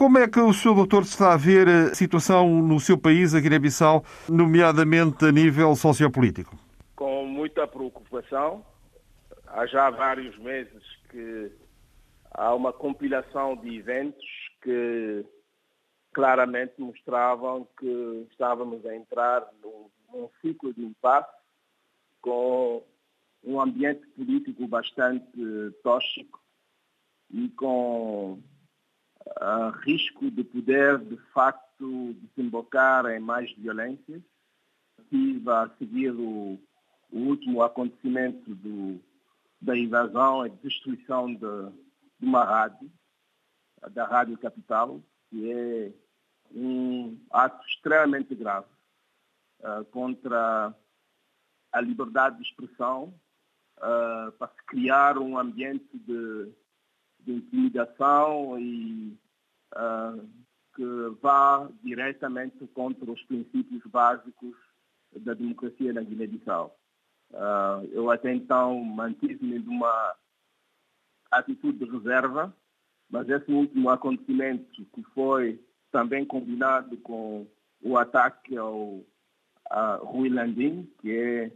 Como é que o Sr. Doutor está a ver a situação no seu país, a Guiné-Bissau, nomeadamente a nível sociopolítico? Com muita preocupação. Há já vários meses que há uma compilação de eventos que claramente mostravam que estávamos a entrar num, num ciclo de impasse com um ambiente político bastante tóxico e com uh, risco de poder, de facto, desembocar em mais violências. Estive a seguir o, o último acontecimento do, da invasão e destruição de, de uma rádio, da Rádio Capital, que é um ato extremamente grave uh, contra a liberdade de expressão, uh, para se criar um ambiente de, de intimidação e uh, que vá diretamente contra os princípios básicos da democracia na Guiné-Bissau. Uh, eu até então mantive-me numa atitude de reserva, mas esse último acontecimento que foi também combinado com o ataque ao a Rui Landim, que é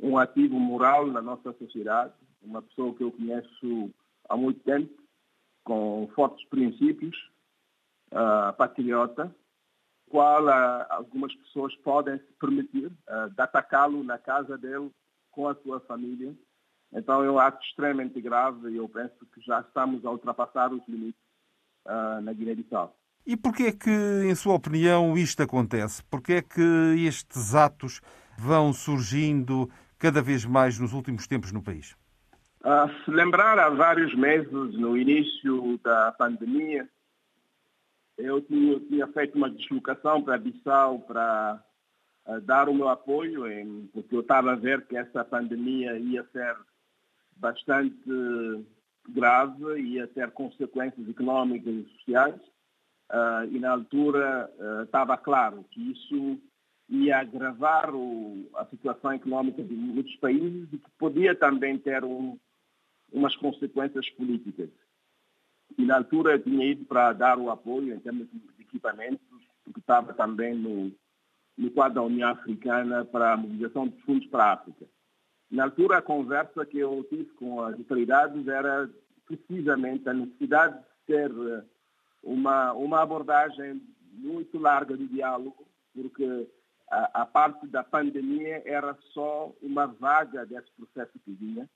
um ativo moral na nossa sociedade, uma pessoa que eu conheço há muito tempo, com fortes princípios, uh, patriota, qual uh, algumas pessoas podem se permitir uh, de atacá-lo na casa dele com a sua família. Então é um ato extremamente grave e eu penso que já estamos a ultrapassar os limites uh, na Guiné-Bissau. E porquê é que, em sua opinião, isto acontece? Porquê é que estes atos vão surgindo cada vez mais nos últimos tempos no país? Uh, se lembrar, há vários meses, no início da pandemia, eu tinha, tinha feito uma deslocação para Bissau para uh, dar o meu apoio, em, porque eu estava a ver que essa pandemia ia ser bastante grave, ia ter consequências económicas e sociais. Uh, e na altura estava claro que isso e agravar o, a situação económica de muitos países e que podia também ter um, umas consequências políticas. E na altura eu tinha ido para dar o apoio em termos de equipamentos, porque estava também no, no quadro da União Africana para a mobilização de fundos para a África. Na altura a conversa que eu tive com as autoridades era precisamente a necessidade de ter eh, uma, uma abordagem muito larga de diálogo, porque a, a, parte da pandemia era só uma vaga desse processo que vinha.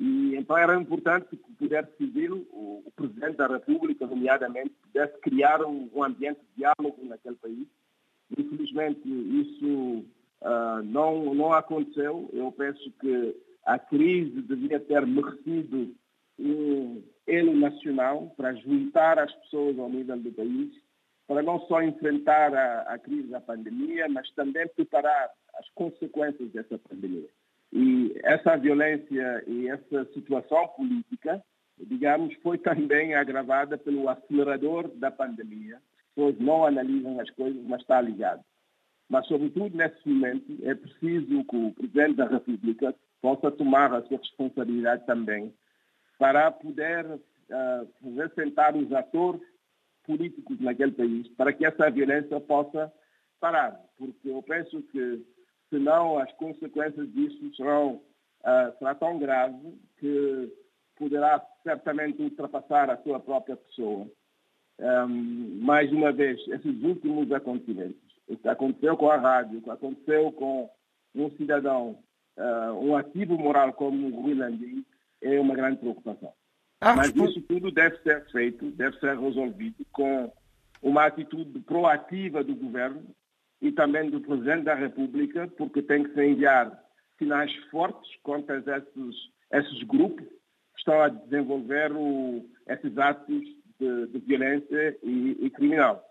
E então era importante que o Poder Civil, o, o Presidente da República, nomeadamente, pudesse criar um, um, ambiente de diálogo naquele país. Infelizmente, isso uh, não, não aconteceu. Eu penso que a crise devia ter merecido um elo nacional para juntar as pessoas ao nível do país para não só enfrentar a, a crise da pandemia, mas também preparar as consequências dessa pandemia. E essa violência e essa situação política, digamos, foi também agravada pelo acelerador da pandemia. As pessoas não analisam as coisas, mas está ligado. Mas, sobretudo, nesse momento, é preciso que o Presidente da República possa tomar a sua responsabilidade também para poder uh, fazer sentar os atores políticos naquele país para que essa violência possa parar. Porque eu penso que, senão, as consequências disso serão, uh, será tão grave que poderá certamente ultrapassar a sua própria pessoa. Um, mais uma vez, esses últimos acontecimentos, o que aconteceu com a rádio, o que aconteceu com um cidadão, uh, um ativo moral como o Rui Landim, é uma grande preocupação. Ah, Mas isso tudo deve ser feito, deve ser resolvido com uma atitude proativa do governo e também do Presidente da República, porque tem que se enviar sinais fortes contra esses, esses grupos que estão a desenvolver o, esses atos de, de violência e, e criminal.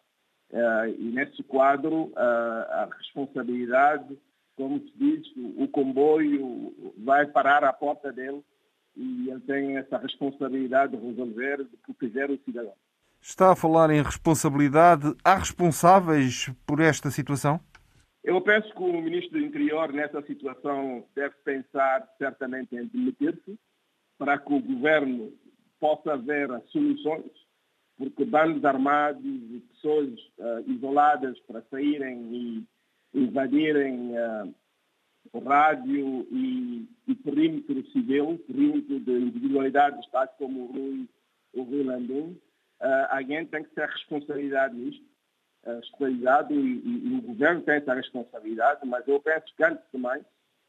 Uh, e nesse quadro, uh, a responsabilidade, como se diz, o, o comboio vai parar à porta dele e ele tem essa responsabilidade de resolver, de proteger o cidadão. Está a falar em responsabilidade. Há responsáveis por esta situação? Eu penso que o Ministro do Interior, nessa situação, deve pensar certamente em demitir-se para que o governo possa ver as soluções, porque bandos armados e pessoas uh, isoladas para saírem e invadirem uh, o rádio e, e perímetro civil, perímetro de individualidades tais como o Rui, o Rui Landim, uh, alguém tem que ter responsabilidade nisto, uh, responsabilidade e, e, e, o governo tem essa responsabilidade, mas eu penso que antes mais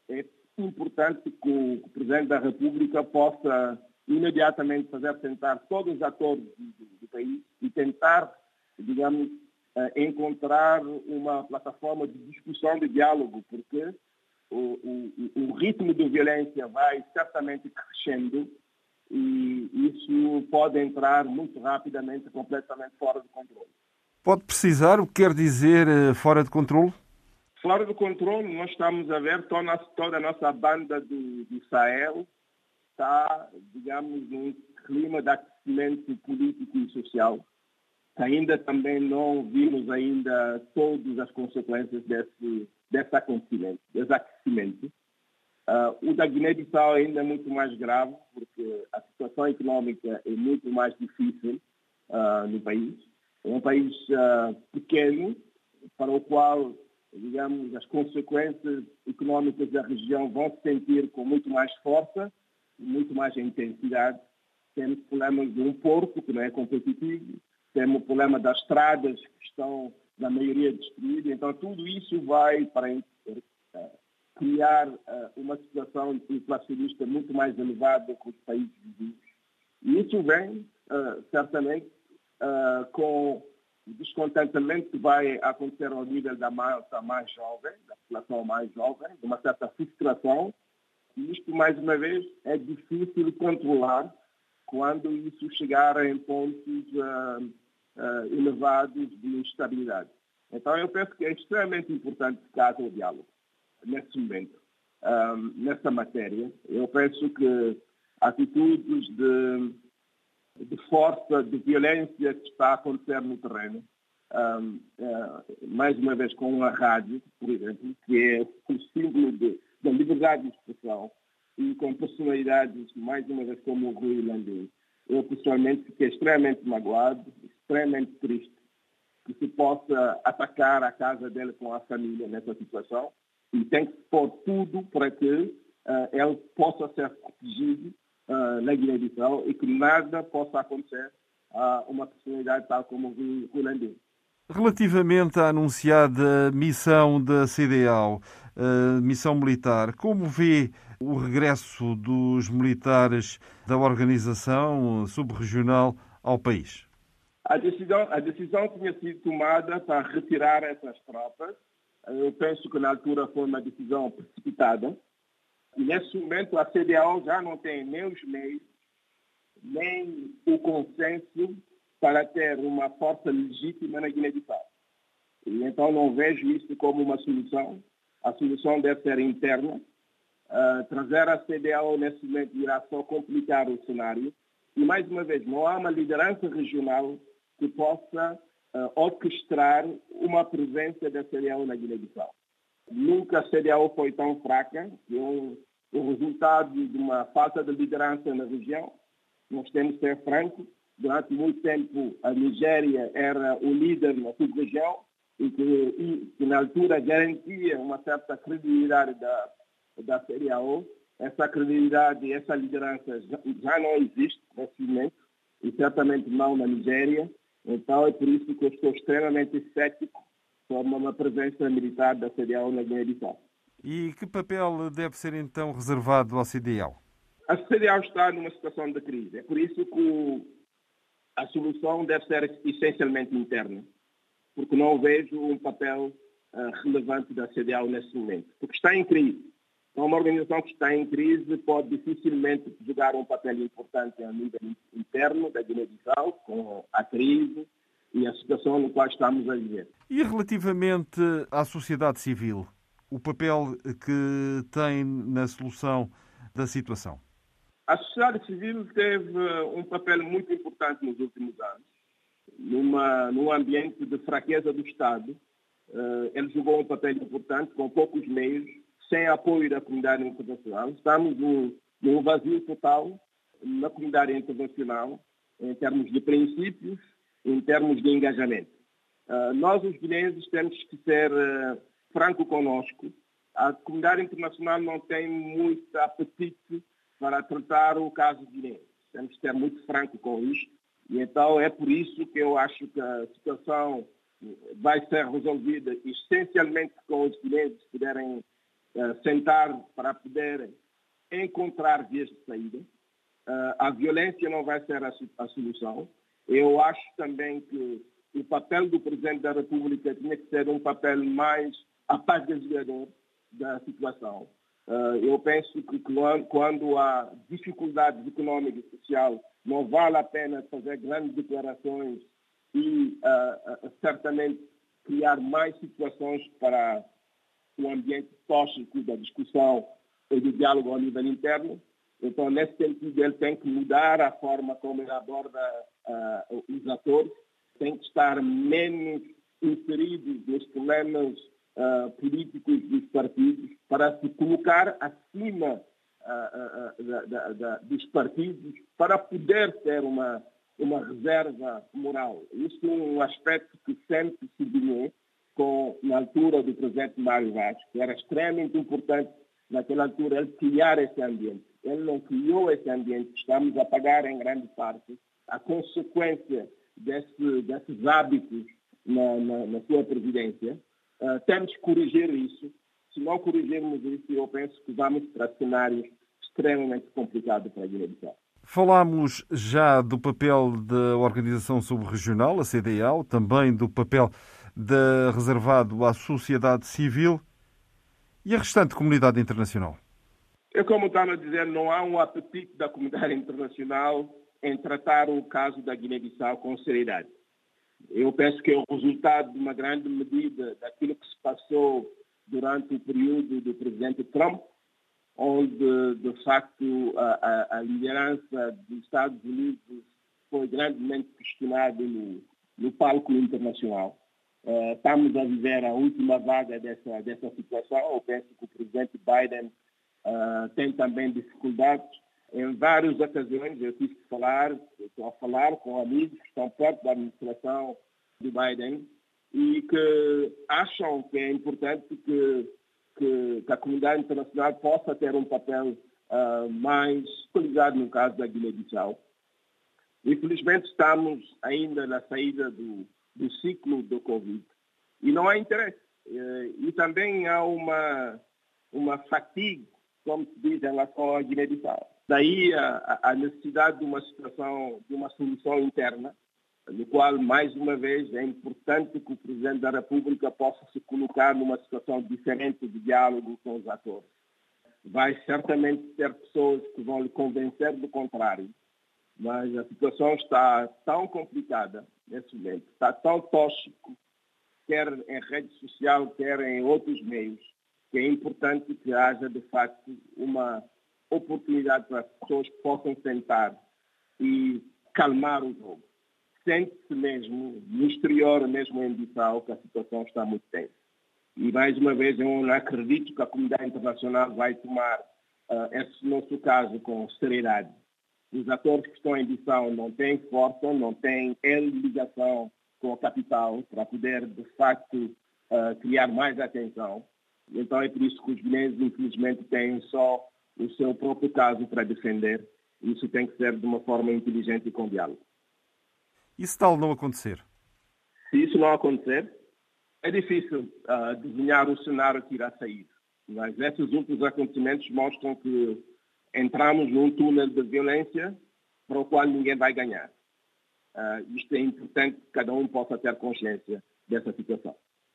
é importante que o, que o Presidente da República possa imediatamente fazer sentar todos os atores do, do país e tentar, digamos, uh, encontrar uma plataforma de discussão, de diálogo, porque o, o, o ritmo de violência vai certamente crescendo e isso pode entrar muito rapidamente, completamente fora de controle. Pode precisar o que quer dizer eh, fora de controle? Fora de controle, nós estamos a ver toda, toda a nossa banda do, do Sahel está, digamos, num clima de aquecimento político e social. Ainda também não vimos ainda todas as consequências desse, desse acontecimento, desse aquecimento. Uh, o da Guiné-Bissau ainda é muito mais grave, porque a situação econômica é muito mais difícil uh, no país. É um país uh, pequeno, para o qual, digamos, as consequências econômicas da região vão se sentir com muito mais força, muito mais intensidade. Temos problemas de um porto que não é competitivo, temos o problema das estradas que estão, na maioria, destruídas. Então, tudo isso vai para criar uh, uma situação inflacionista muito mais elevada que os países vizinhos. E isso vem, uh, certamente, uh, com o descontentamento que vai acontecer ao nível da massa mais jovem, da população mais jovem, de uma certa frustração. E isto, mais uma vez, é difícil controlar quando isso chegar em pontos elevados de instabilidade. Então, eu penso que é extremamente importante que haja o diálogo nesse momento, um, nessa matéria. Eu penso que atitudes de, de força, de violência que está a acontecer no terreno, um, uh, mais uma vez com a rádio, por exemplo, que é o símbolo da liberdade de expressão, e com personalidades, mais uma vez, como o Rui Landim. Eu, pessoalmente, fiquei extremamente magoado, extremamente triste que se possa atacar a casa dele com a família nessa situação e tem que pôr tudo para que uh, ele possa ser protegido uh, na Guiné-Bissau e que nada possa acontecer a uma personalidade tal como o Rulandinho. Relativamente à anunciada missão da CDAO, uh, missão militar, como vê o regresso dos militares da organização subregional ao país? A decisão, a decisão tinha sido tomada para retirar essas tropas eu penso que na altura foi uma decisão precipitada. E nesse momento a CDAO já não tem nem os meios, nem o consenso para ter uma força legítima na Guiné-Bissau. E então não vejo isso como uma solução. A solução deve ser interna. Uh, trazer a CDAO nesse momento irá só complicar o cenário. E mais uma vez, não há uma liderança regional que possa uh, orquestrar uma presença da CDAO na Guiné-Bissau. Nunca a CDAO foi tão fraca, que é o, o resultado de uma falta de liderança na região. Nós temos que ser francos. Durante muito tempo, a Nigéria era o líder na sub-região e que, e que, na altura, garantia uma certa credibilidade da, da CDAO. Essa credibilidade essa liderança já, já não existe nesse momento, e certamente não na Nigéria. Então é por isso que eu estou extremamente cético sobre uma presença militar da CDAO na Guiné-Bissau. E que papel deve ser então reservado ao CDAO? A CDAO está numa situação de crise. É por isso que a solução deve ser essencialmente interna, porque não vejo um papel uh, relevante da CDAO nesse momento, porque está em crise. Então, uma organização que está em crise pode dificilmente jogar um papel importante a nível interno da Guiné-Bissau, com a crise e a situação no qual estamos a viver. E relativamente à sociedade civil, o papel que tem na solução da situação? A sociedade civil teve um papel muito importante nos últimos anos. Numa, num ambiente de fraqueza do Estado, eh, ele jogou um papel importante com poucos meios sem apoio da comunidade internacional. Estamos num, num vazio total na comunidade internacional em termos de princípios em termos de engajamento. Uh, nós, os guineenses, temos que ser uh, franco conosco. A comunidade internacional não tem muito apetite para tratar o caso guineense. Temos que ser muito franco com isto. E então é por isso que eu acho que a situação vai ser resolvida essencialmente com os guineenses puderem sentar para poderem encontrar vias de saída. Uh, a violência não vai ser a, solução. Eu acho também que o papel do Presidente da República tinha que ser um papel mais apaziguador da situação. Uh, eu penso que quando há dificuldades econômicas e sociais, não vale a pena fazer grandes declarações e certamente criar mais situações para o ambiente tóxico da discussão e do diálogo ao nível interno. Então, nesse sentido, ele tem que mudar a forma como ele aborda uh, os atores, tem que estar menos inseridos nos problemas uh, políticos dos partidos para se colocar acima uh, da, da, da, dos partidos para poder ter uma, uma reserva moral. Isso é um aspecto que sempre se sublinhou com, na altura do presidente Mário que era extremamente importante naquela altura ele criar esse ambiente. Ele não criou esse ambiente. Estamos a pagar em grande parte a consequência desse, desses hábitos na, na, na sua presidência. Uh, temos que corrigir isso. Se não corrigirmos isso, eu penso que vamos para cenários extremamente complicados para a Guiné-Bissau. Falámos já do papel da Organização Subregional, a CDAO, também do papel de, reservado à sociedade civil e a restante comunidade internacional. É como estava a dizer, não há um apetite da comunidade internacional em tratar o caso da Guiné-Bissau com seriedade. Eu penso que é o resultado de uma grande medida daquilo que se passou durante o período do presidente Trump, onde, de facto, a, a, a liderança dos Estados Unidos foi grandemente questionada no, no palco internacional. Uh, estamos a viver a última vaga dessa, dessa situação. Eu penso que o presidente Biden uh, tem também dificuldades. Em várias ocasiões eu tive que falar, estou a falar com amigos que estão perto da administração de Biden e que acham que é importante que, que, que a comunidade internacional possa ter um papel uh, mais qualificado no caso da Guiné-Bissau. Infelizmente estamos ainda na saída do, do ciclo do Covid e não há interesse. Eh, e também há uma, uma fatiga, como se diz, em relação à Guiné-Bissau. Daí a, a, necessidade de uma situação, de uma solução interna, no qual, mais uma vez, é importante que o Presidente da República possa se colocar numa situação diferente de diálogo com os atores. Vai certamente ter pessoas que vão lhe convencer do contrário, mas a situação está tão complicada nesse momento, está tão tóxico, quer em rede social, quer em outros meios, que é importante que haja, de facto, uma oportunidade para as pessoas possam sentar e calmar o jogo. Sente-se mesmo, no exterior, mesmo em Bissau, que a situação está muito tensa. E, mais uma vez, eu não acredito que a comunidade internacional vai tomar uh, esse nosso caso com seriedade os atores que estão em Bissau não têm força, não têm ligação com a capital para poder, de facto, uh, criar mais atenção. Então é por isso que os guineenses, infelizmente, têm só o seu próprio caso para defender. Isso tem que ser de uma forma inteligente e com diálogo. E se tal não acontecer? Se isso não acontecer, é difícil uh, desenhar o cenário que irá sair. Mas esses últimos acontecimentos mostram que entramos num túnel de violência para o qual ninguém vai ganhar. Uh, isto é importante que cada um possa ter consciência dessa situação.